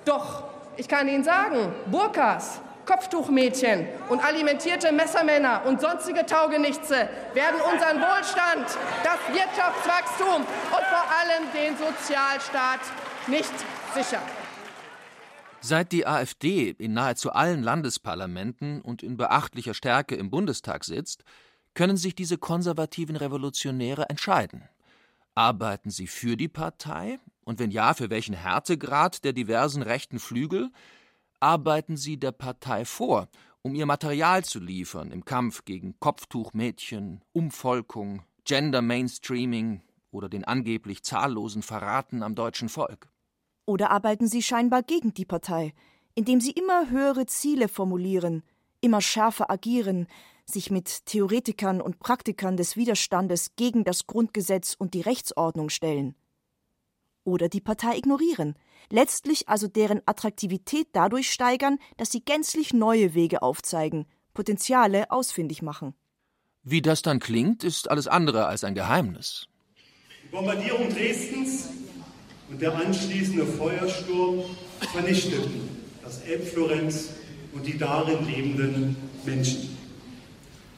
Doch ich kann Ihnen sagen, Burkas, Kopftuchmädchen und alimentierte Messermänner und sonstige Taugenichtse werden unseren Wohlstand, das Wirtschaftswachstum und vor allem den Sozialstaat nicht sichern. Seit die AfD in nahezu allen Landesparlamenten und in beachtlicher Stärke im Bundestag sitzt, können sich diese konservativen Revolutionäre entscheiden. Arbeiten sie für die Partei? Und wenn ja, für welchen Härtegrad der diversen rechten Flügel? Arbeiten sie der Partei vor, um ihr Material zu liefern im Kampf gegen Kopftuchmädchen, Umvolkung, Gender Mainstreaming oder den angeblich zahllosen Verraten am deutschen Volk. Oder arbeiten sie scheinbar gegen die Partei, indem sie immer höhere Ziele formulieren, immer schärfer agieren, sich mit Theoretikern und Praktikern des Widerstandes gegen das Grundgesetz und die Rechtsordnung stellen oder die Partei ignorieren, letztlich also deren Attraktivität dadurch steigern, dass sie gänzlich neue Wege aufzeigen, Potenziale ausfindig machen. Wie das dann klingt, ist alles andere als ein Geheimnis. Die Bombardierung Dresdens und der anschließende Feuersturm vernichteten das Elbflorenz und die darin lebenden Menschen.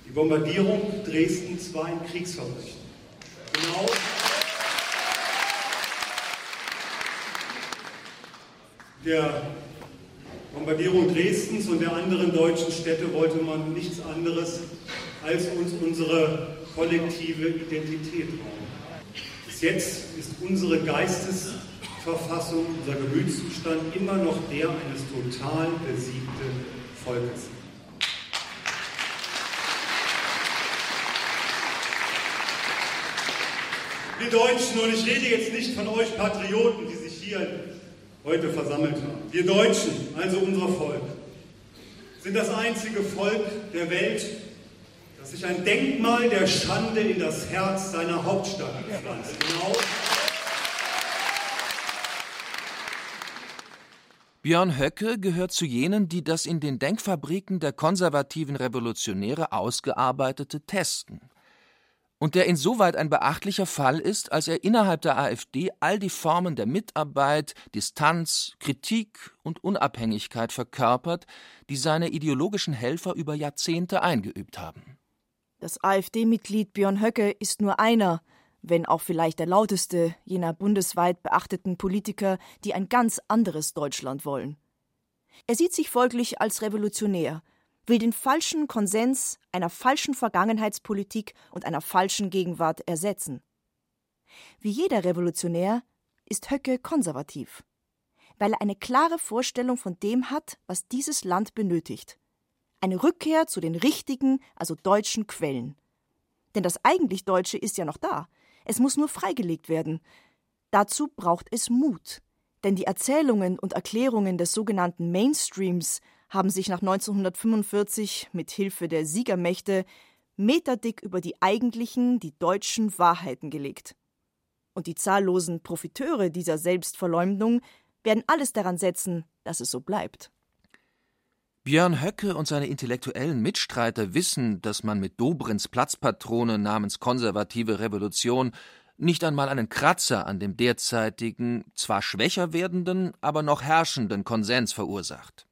Die Bombardierung Dresdens war ein Kriegsverbrechen. Genau der Bombardierung Dresdens und der anderen deutschen Städte wollte man nichts anderes als uns unsere kollektive Identität rauben. Bis jetzt ist unsere Geistesverfassung, unser Gemütszustand immer noch der eines total besiegten Volkes. Wir Deutschen, und ich rede jetzt nicht von euch Patrioten, die sich hier heute versammelt haben. Wir Deutschen, also unser Volk, sind das einzige Volk der Welt, das sich ein Denkmal der Schande in das Herz seiner Hauptstadt pflanzt. Genau. Björn Höcke gehört zu jenen, die das in den Denkfabriken der konservativen Revolutionäre ausgearbeitete testen und der insoweit ein beachtlicher Fall ist, als er innerhalb der AfD all die Formen der Mitarbeit, Distanz, Kritik und Unabhängigkeit verkörpert, die seine ideologischen Helfer über Jahrzehnte eingeübt haben. Das AfD-Mitglied Björn Höcke ist nur einer, wenn auch vielleicht der lauteste jener bundesweit beachteten Politiker, die ein ganz anderes Deutschland wollen. Er sieht sich folglich als Revolutionär, will den falschen Konsens einer falschen Vergangenheitspolitik und einer falschen Gegenwart ersetzen. Wie jeder Revolutionär ist Höcke konservativ, weil er eine klare Vorstellung von dem hat, was dieses Land benötigt. Eine Rückkehr zu den richtigen, also deutschen Quellen. Denn das eigentlich Deutsche ist ja noch da. Es muss nur freigelegt werden. Dazu braucht es Mut. Denn die Erzählungen und Erklärungen des sogenannten Mainstreams haben sich nach 1945 mit Hilfe der Siegermächte meterdick über die eigentlichen, die deutschen Wahrheiten gelegt. Und die zahllosen Profiteure dieser Selbstverleumdung werden alles daran setzen, dass es so bleibt. Björn Höcke und seine intellektuellen Mitstreiter wissen, dass man mit Dobrins Platzpatrone namens konservative Revolution nicht einmal einen Kratzer an dem derzeitigen, zwar schwächer werdenden, aber noch herrschenden Konsens verursacht.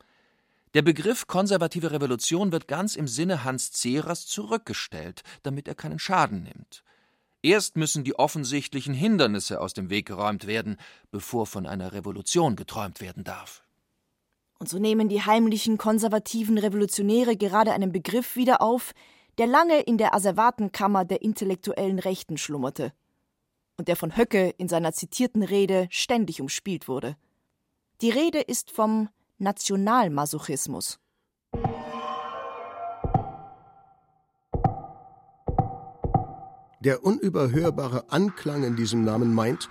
Der Begriff konservative Revolution wird ganz im Sinne Hans Zehrers zurückgestellt, damit er keinen Schaden nimmt. Erst müssen die offensichtlichen Hindernisse aus dem Weg geräumt werden, bevor von einer Revolution geträumt werden darf. Und so nehmen die heimlichen konservativen Revolutionäre gerade einen Begriff wieder auf, der lange in der Asservatenkammer der intellektuellen Rechten schlummerte und der von Höcke in seiner zitierten Rede ständig umspielt wurde. Die Rede ist vom Nationalmasochismus. Der unüberhörbare Anklang in diesem Namen meint,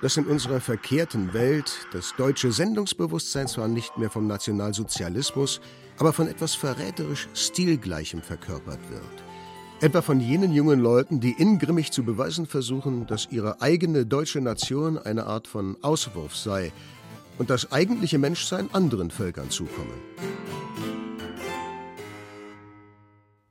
dass in unserer verkehrten Welt das deutsche Sendungsbewusstsein zwar nicht mehr vom Nationalsozialismus, aber von etwas verräterisch Stilgleichem verkörpert wird. Etwa von jenen jungen Leuten, die ingrimmig zu beweisen versuchen, dass ihre eigene deutsche Nation eine Art von Auswurf sei und das eigentliche Menschsein anderen Völkern zukomme.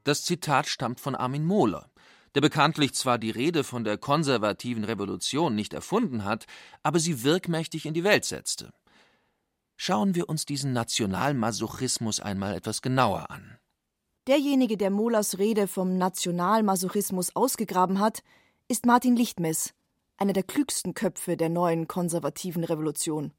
Das Zitat stammt von Armin Mohler der bekanntlich zwar die Rede von der konservativen Revolution nicht erfunden hat, aber sie wirkmächtig in die Welt setzte. Schauen wir uns diesen Nationalmasochismus einmal etwas genauer an. Derjenige, der Mohlers Rede vom Nationalmasochismus ausgegraben hat, ist Martin Lichtmess, einer der klügsten Köpfe der neuen konservativen Revolution.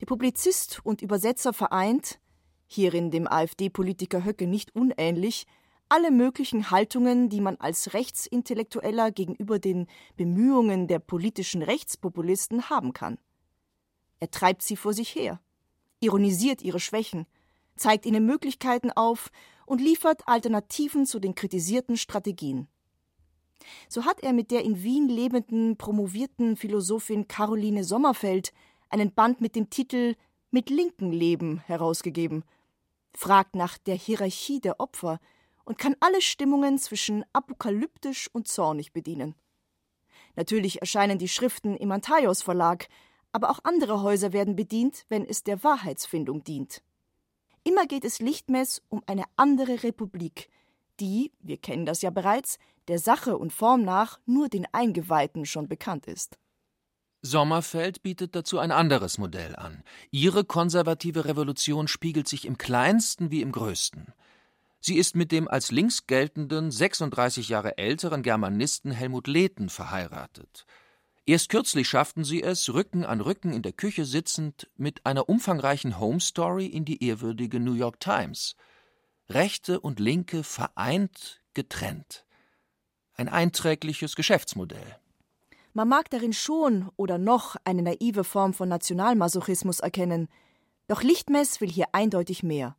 Der Publizist und Übersetzer vereint, hierin dem AfD-Politiker Höcke nicht unähnlich, alle möglichen Haltungen, die man als Rechtsintellektueller gegenüber den Bemühungen der politischen Rechtspopulisten haben kann. Er treibt sie vor sich her, ironisiert ihre Schwächen, zeigt ihnen Möglichkeiten auf und liefert Alternativen zu den kritisierten Strategien. So hat er mit der in Wien lebenden promovierten Philosophin Caroline Sommerfeld einen Band mit dem Titel Mit linken Leben herausgegeben, fragt nach der Hierarchie der Opfer, und kann alle Stimmungen zwischen apokalyptisch und zornig bedienen. Natürlich erscheinen die Schriften im Antaios Verlag, aber auch andere Häuser werden bedient, wenn es der Wahrheitsfindung dient. Immer geht es Lichtmess um eine andere Republik, die, wir kennen das ja bereits, der Sache und Form nach nur den Eingeweihten schon bekannt ist. Sommerfeld bietet dazu ein anderes Modell an. Ihre konservative Revolution spiegelt sich im kleinsten wie im größten. Sie ist mit dem als links geltenden, 36 Jahre älteren Germanisten Helmut Lehten verheiratet. Erst kürzlich schafften sie es, Rücken an Rücken in der Küche sitzend, mit einer umfangreichen Home Story in die ehrwürdige New York Times. Rechte und Linke vereint, getrennt. Ein einträgliches Geschäftsmodell. Man mag darin schon oder noch eine naive Form von Nationalmasochismus erkennen, doch Lichtmess will hier eindeutig mehr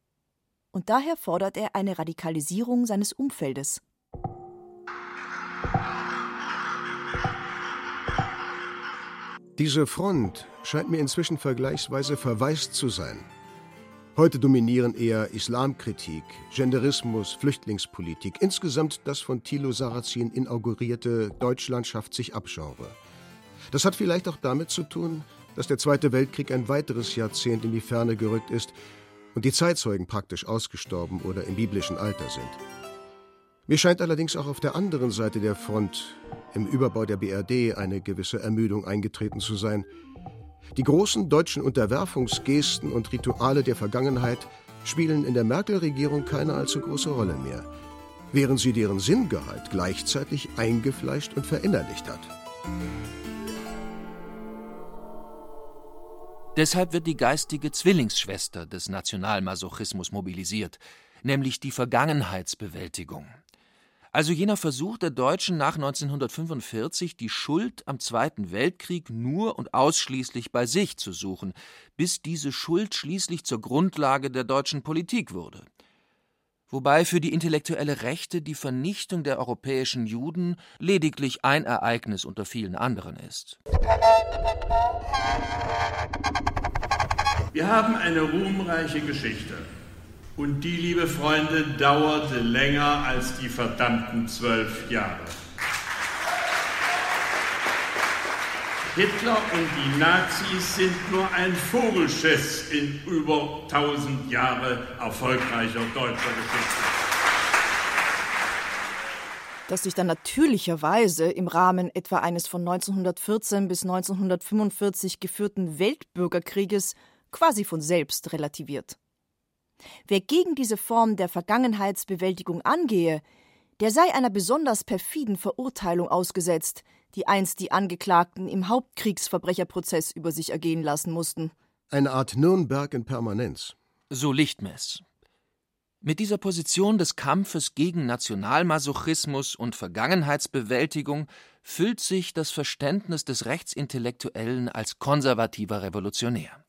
und daher fordert er eine Radikalisierung seines Umfeldes. Diese Front scheint mir inzwischen vergleichsweise verwaist zu sein. Heute dominieren eher Islamkritik, Genderismus, Flüchtlingspolitik, insgesamt das von Thilo Sarrazin inaugurierte Deutschland schafft sich Abgenre. Das hat vielleicht auch damit zu tun, dass der Zweite Weltkrieg ein weiteres Jahrzehnt in die Ferne gerückt ist und die Zeitzeugen praktisch ausgestorben oder im biblischen Alter sind. Mir scheint allerdings auch auf der anderen Seite der Front, im Überbau der BRD, eine gewisse Ermüdung eingetreten zu sein. Die großen deutschen Unterwerfungsgesten und Rituale der Vergangenheit spielen in der Merkel-Regierung keine allzu große Rolle mehr, während sie deren Sinngehalt gleichzeitig eingefleischt und verinnerlicht hat. Deshalb wird die geistige Zwillingsschwester des Nationalmasochismus mobilisiert, nämlich die Vergangenheitsbewältigung. Also jener Versuch der Deutschen nach 1945, die Schuld am Zweiten Weltkrieg nur und ausschließlich bei sich zu suchen, bis diese Schuld schließlich zur Grundlage der deutschen Politik wurde. Wobei für die intellektuelle Rechte die Vernichtung der europäischen Juden lediglich ein Ereignis unter vielen anderen ist. Wir haben eine ruhmreiche Geschichte. Und die, liebe Freunde, dauerte länger als die verdammten zwölf Jahre. Hitler und die Nazis sind nur ein Vogelschiss in über tausend Jahre erfolgreicher deutscher Geschichte. Das sich dann natürlicherweise im Rahmen etwa eines von 1914 bis 1945 geführten Weltbürgerkrieges quasi von selbst relativiert. Wer gegen diese Form der Vergangenheitsbewältigung angehe, der sei einer besonders perfiden Verurteilung ausgesetzt, die einst die Angeklagten im Hauptkriegsverbrecherprozess über sich ergehen lassen mussten. Eine Art Nürnberg in Permanenz. So Lichtmess. Mit dieser Position des Kampfes gegen Nationalmasochismus und Vergangenheitsbewältigung füllt sich das Verständnis des Rechtsintellektuellen als konservativer Revolutionär.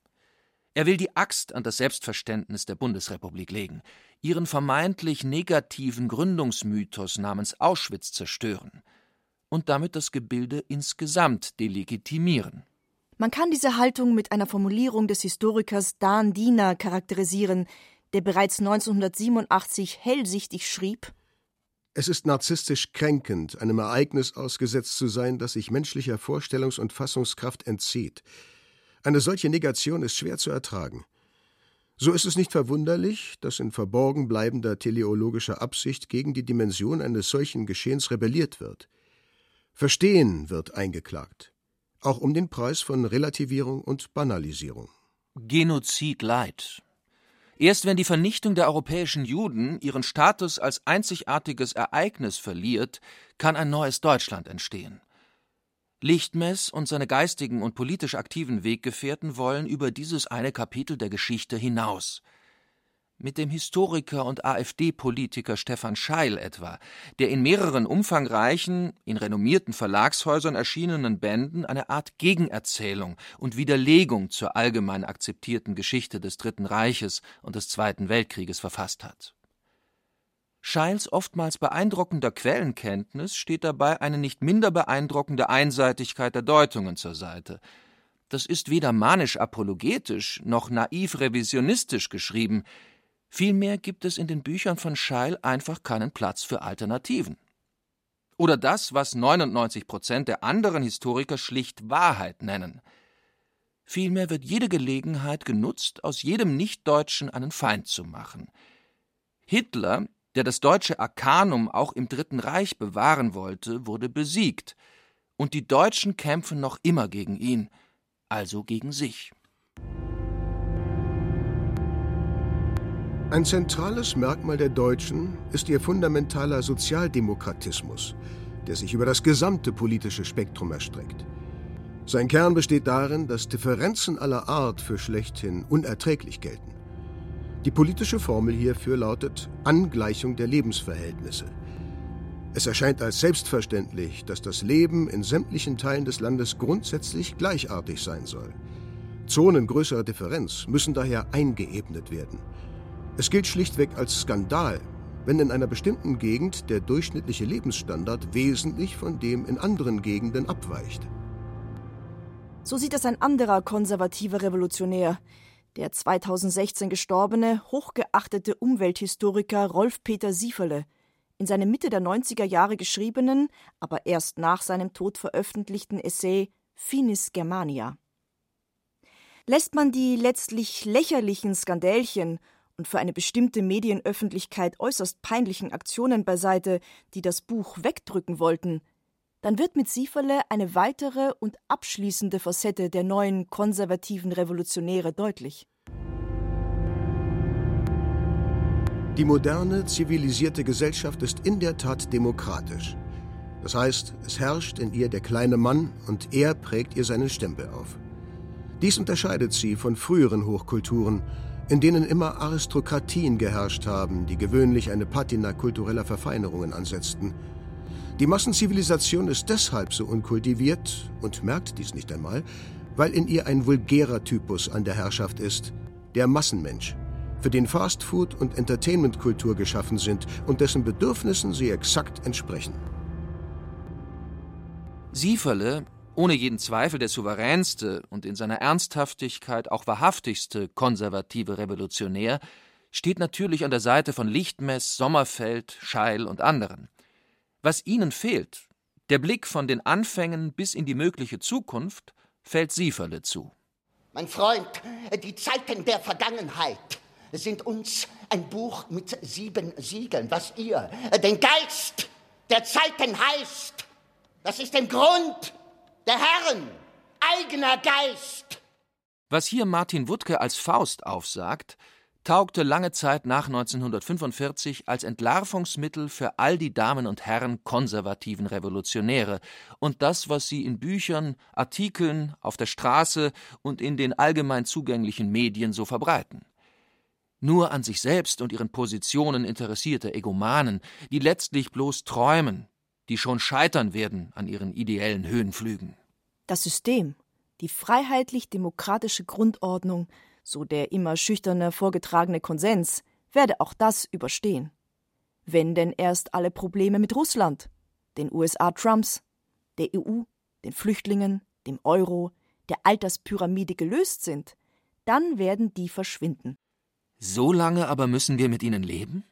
Er will die Axt an das Selbstverständnis der Bundesrepublik legen, ihren vermeintlich negativen Gründungsmythos namens Auschwitz zerstören und damit das Gebilde insgesamt delegitimieren. Man kann diese Haltung mit einer Formulierung des Historikers Dan Diener charakterisieren, der bereits 1987 hellsichtig schrieb: Es ist narzisstisch kränkend, einem Ereignis ausgesetzt zu sein, das sich menschlicher Vorstellungs- und Fassungskraft entzieht. Eine solche Negation ist schwer zu ertragen. So ist es nicht verwunderlich, dass in verborgen bleibender teleologischer Absicht gegen die Dimension eines solchen Geschehens rebelliert wird. Verstehen wird eingeklagt, auch um den Preis von Relativierung und Banalisierung. Genozid Leid. Erst wenn die Vernichtung der europäischen Juden ihren Status als einzigartiges Ereignis verliert, kann ein neues Deutschland entstehen. Lichtmess und seine geistigen und politisch aktiven Weggefährten wollen über dieses eine Kapitel der Geschichte hinaus. Mit dem Historiker und AfD-Politiker Stefan Scheil etwa, der in mehreren umfangreichen, in renommierten Verlagshäusern erschienenen Bänden eine Art Gegenerzählung und Widerlegung zur allgemein akzeptierten Geschichte des Dritten Reiches und des Zweiten Weltkrieges verfasst hat. Scheils oftmals beeindruckender Quellenkenntnis steht dabei eine nicht minder beeindruckende Einseitigkeit der Deutungen zur Seite. Das ist weder manisch apologetisch noch naiv revisionistisch geschrieben, vielmehr gibt es in den Büchern von Scheil einfach keinen Platz für Alternativen. Oder das, was 99 Prozent der anderen Historiker schlicht Wahrheit nennen. Vielmehr wird jede Gelegenheit genutzt, aus jedem Nichtdeutschen einen Feind zu machen. Hitler der das deutsche Arkanum auch im Dritten Reich bewahren wollte, wurde besiegt, und die Deutschen kämpfen noch immer gegen ihn, also gegen sich. Ein zentrales Merkmal der Deutschen ist ihr fundamentaler Sozialdemokratismus, der sich über das gesamte politische Spektrum erstreckt. Sein Kern besteht darin, dass Differenzen aller Art für schlechthin unerträglich gelten. Die politische Formel hierfür lautet Angleichung der Lebensverhältnisse. Es erscheint als selbstverständlich, dass das Leben in sämtlichen Teilen des Landes grundsätzlich gleichartig sein soll. Zonen größerer Differenz müssen daher eingeebnet werden. Es gilt schlichtweg als Skandal, wenn in einer bestimmten Gegend der durchschnittliche Lebensstandard wesentlich von dem in anderen Gegenden abweicht. So sieht es ein anderer konservativer Revolutionär, der 2016 gestorbene, hochgeachtete Umwelthistoriker Rolf-Peter Sieferle in seinem Mitte der 90er Jahre geschriebenen, aber erst nach seinem Tod veröffentlichten Essay Finis Germania. Lässt man die letztlich lächerlichen Skandälchen und für eine bestimmte Medienöffentlichkeit äußerst peinlichen Aktionen beiseite, die das Buch wegdrücken wollten, dann wird mit Sieferle eine weitere und abschließende Facette der neuen konservativen Revolutionäre deutlich. Die moderne, zivilisierte Gesellschaft ist in der Tat demokratisch. Das heißt, es herrscht in ihr der kleine Mann und er prägt ihr seinen Stempel auf. Dies unterscheidet sie von früheren Hochkulturen, in denen immer Aristokratien geherrscht haben, die gewöhnlich eine Patina kultureller Verfeinerungen ansetzten – die Massenzivilisation ist deshalb so unkultiviert und merkt dies nicht einmal, weil in ihr ein vulgärer Typus an der Herrschaft ist, der Massenmensch, für den Fastfood- und Entertainmentkultur geschaffen sind und dessen Bedürfnissen sie exakt entsprechen. Sieferle, ohne jeden Zweifel der souveränste und in seiner Ernsthaftigkeit auch wahrhaftigste konservative Revolutionär, steht natürlich an der Seite von Lichtmess, Sommerfeld, Scheil und anderen. Was ihnen fehlt, der Blick von den Anfängen bis in die mögliche Zukunft, fällt Sieferle zu. Mein Freund, die Zeiten der Vergangenheit sind uns ein Buch mit sieben Siegeln, was ihr den Geist der Zeiten heißt. Das ist im Grund der Herren eigener Geist. Was hier Martin Wuttke als Faust aufsagt, taugte lange Zeit nach 1945 als Entlarvungsmittel für all die Damen und Herren konservativen Revolutionäre und das, was sie in Büchern, Artikeln, auf der Straße und in den allgemein zugänglichen Medien so verbreiten. Nur an sich selbst und ihren Positionen interessierte Egomanen, die letztlich bloß träumen, die schon scheitern werden an ihren ideellen Höhenflügen. Das System, die freiheitlich-demokratische Grundordnung, so der immer schüchterne vorgetragene Konsens, werde auch das überstehen. Wenn denn erst alle Probleme mit Russland, den USA Trumps, der EU, den Flüchtlingen, dem Euro, der Alterspyramide gelöst sind, dann werden die verschwinden. So lange aber müssen wir mit ihnen leben?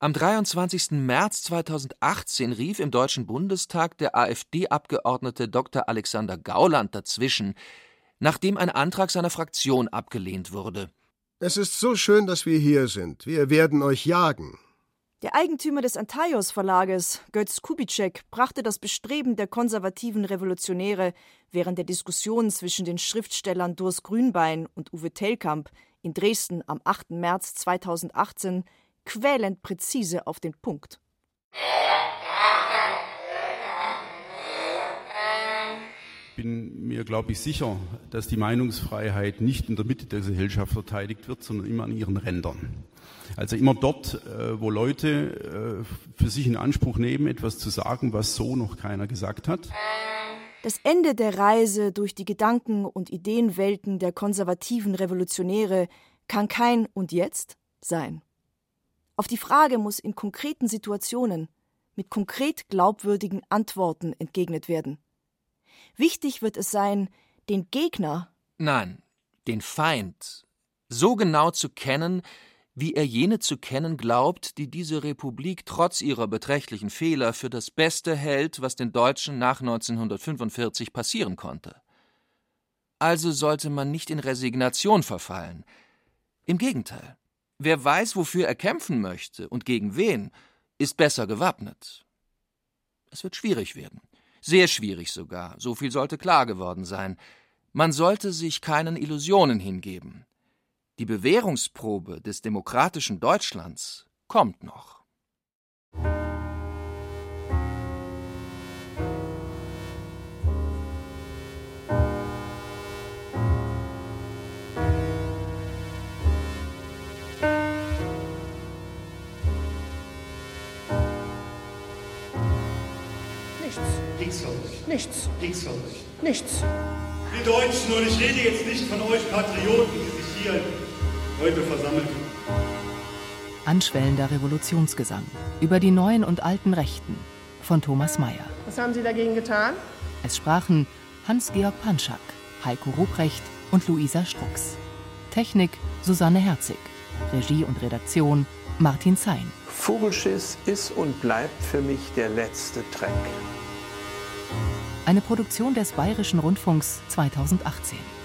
Am 23. März 2018 rief im Deutschen Bundestag der AfD-Abgeordnete Dr. Alexander Gauland dazwischen, nachdem ein Antrag seiner Fraktion abgelehnt wurde. Es ist so schön, dass wir hier sind. Wir werden euch jagen. Der Eigentümer des Antaios Verlages, Götz Kubitschek, brachte das Bestreben der konservativen Revolutionäre während der Diskussion zwischen den Schriftstellern Durs Grünbein und Uwe Tellkamp in Dresden am 8. März 2018 quälend präzise auf den Punkt. Bin mir, glaube ich, sicher, dass die Meinungsfreiheit nicht in der Mitte der Gesellschaft verteidigt wird, sondern immer an ihren Rändern. Also immer dort, äh, wo Leute äh, für sich in Anspruch nehmen, etwas zu sagen, was so noch keiner gesagt hat. Das Ende der Reise durch die Gedanken- und Ideenwelten der konservativen Revolutionäre kann kein und jetzt sein. Auf die Frage muss in konkreten Situationen mit konkret glaubwürdigen Antworten entgegnet werden. Wichtig wird es sein, den Gegner Nein, den Feind so genau zu kennen, wie er jene zu kennen glaubt, die diese Republik trotz ihrer beträchtlichen Fehler für das Beste hält, was den Deutschen nach 1945 passieren konnte. Also sollte man nicht in Resignation verfallen. Im Gegenteil. Wer weiß, wofür er kämpfen möchte und gegen wen, ist besser gewappnet. Es wird schwierig werden. Sehr schwierig sogar, so viel sollte klar geworden sein. Man sollte sich keinen Illusionen hingeben. Die Bewährungsprobe des demokratischen Deutschlands kommt noch. Nichts von euch. Nichts. Nichts von euch. Nichts. Wir Deutschen, und ich rede jetzt nicht von euch Patrioten, die sich hier heute versammelt haben. Anschwellender Revolutionsgesang über die neuen und alten Rechten von Thomas Mayer. Was haben Sie dagegen getan? Es sprachen Hans-Georg Panschak, Heiko Ruprecht und Luisa Strux. Technik Susanne Herzig. Regie und Redaktion Martin Zein. Vogelschiss ist und bleibt für mich der letzte Dreck. Eine Produktion des Bayerischen Rundfunks 2018.